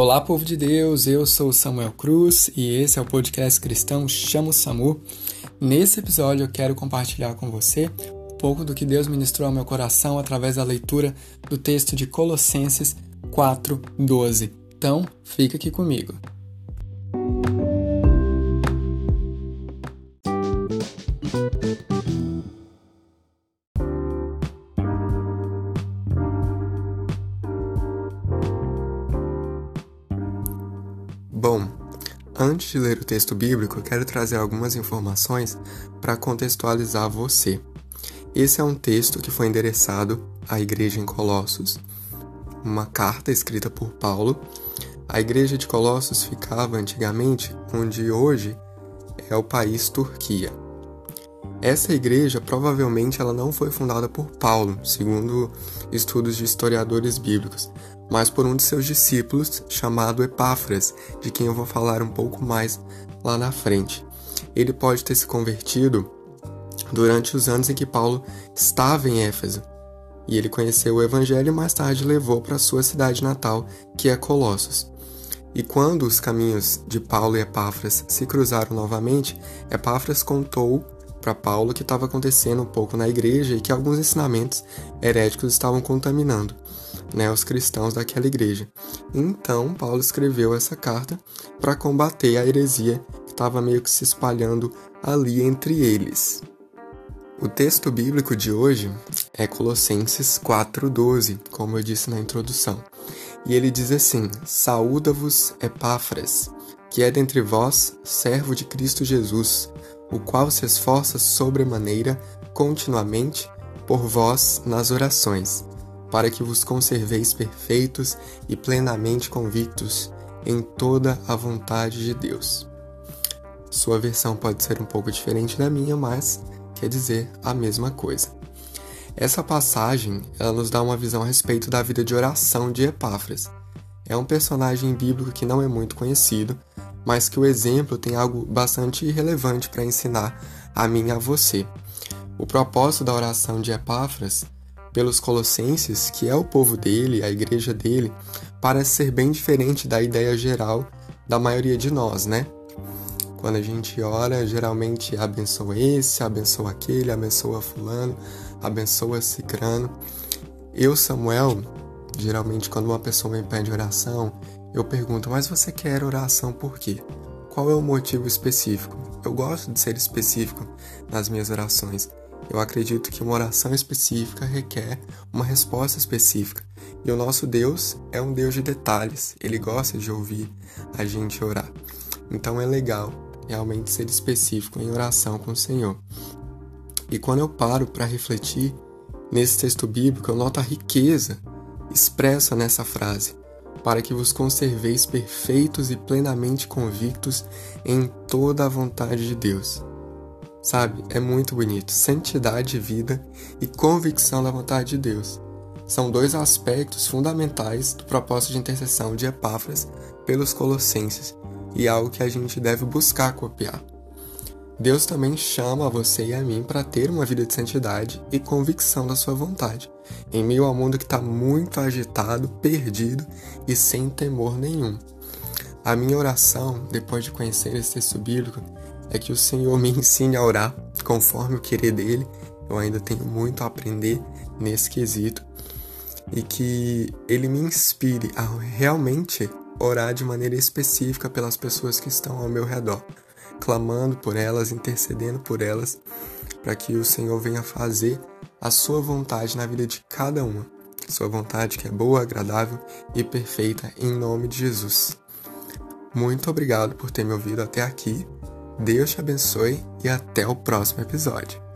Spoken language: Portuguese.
Olá, povo de Deus, eu sou Samuel Cruz e esse é o podcast cristão Chamo Samu. Nesse episódio eu quero compartilhar com você um pouco do que Deus ministrou ao meu coração através da leitura do texto de Colossenses 4:12. Então, fica aqui comigo. Bom, antes de ler o texto bíblico, quero trazer algumas informações para contextualizar você. Esse é um texto que foi endereçado à igreja em Colossos, uma carta escrita por Paulo. A igreja de Colossos ficava antigamente onde hoje é o país Turquia. Essa igreja provavelmente ela não foi fundada por Paulo, segundo estudos de historiadores bíblicos, mas por um de seus discípulos chamado Epáfras, de quem eu vou falar um pouco mais lá na frente. Ele pode ter se convertido durante os anos em que Paulo estava em Éfeso, e ele conheceu o Evangelho e mais tarde levou para sua cidade natal, que é Colossos. E quando os caminhos de Paulo e Epáfras se cruzaram novamente, Epáfras contou para Paulo que estava acontecendo um pouco na igreja e que alguns ensinamentos heréticos estavam contaminando né, os cristãos daquela igreja. Então, Paulo escreveu essa carta para combater a heresia que estava meio que se espalhando ali entre eles. O texto bíblico de hoje é Colossenses 4:12, como eu disse na introdução. E ele diz assim: Saúda-vos Epáfras, que é dentre vós servo de Cristo Jesus, o qual se esforça sobremaneira continuamente por vós nas orações para que vos conserveis perfeitos e plenamente convictos em toda a vontade de Deus. Sua versão pode ser um pouco diferente da minha, mas quer dizer a mesma coisa. Essa passagem ela nos dá uma visão a respeito da vida de oração de Epáfras. É um personagem bíblico que não é muito conhecido, mas que o exemplo tem algo bastante relevante para ensinar a mim e a você. O propósito da oração de Epáfras pelos colossenses, que é o povo dele, a igreja dele, parece ser bem diferente da ideia geral da maioria de nós, né? Quando a gente ora, geralmente abençoa esse, abençoa aquele, abençoa fulano, abençoa cicrano. Eu, Samuel, geralmente quando uma pessoa me pede oração, eu pergunto, mas você quer oração por quê? Qual é o motivo específico? Eu gosto de ser específico nas minhas orações. Eu acredito que uma oração específica requer uma resposta específica. E o nosso Deus é um Deus de detalhes, ele gosta de ouvir a gente orar. Então é legal realmente ser específico em oração com o Senhor. E quando eu paro para refletir nesse texto bíblico, eu noto a riqueza expressa nessa frase, para que vos conserveis perfeitos e plenamente convictos em toda a vontade de Deus. Sabe? É muito bonito. Santidade, vida e convicção da vontade de Deus. São dois aspectos fundamentais do propósito de intercessão de Epáfras pelos Colossenses e algo que a gente deve buscar copiar. Deus também chama você e a mim para ter uma vida de santidade e convicção da sua vontade, em meio ao mundo que está muito agitado, perdido e sem temor nenhum. A minha oração, depois de conhecer esse texto bíblico, é que o Senhor me ensine a orar conforme o querer dele. Eu ainda tenho muito a aprender nesse quesito e que ele me inspire a realmente orar de maneira específica pelas pessoas que estão ao meu redor, clamando por elas, intercedendo por elas, para que o Senhor venha fazer a sua vontade na vida de cada uma. Sua vontade que é boa, agradável e perfeita em nome de Jesus. Muito obrigado por ter me ouvido até aqui Deus te abençoe e até o próximo episódio.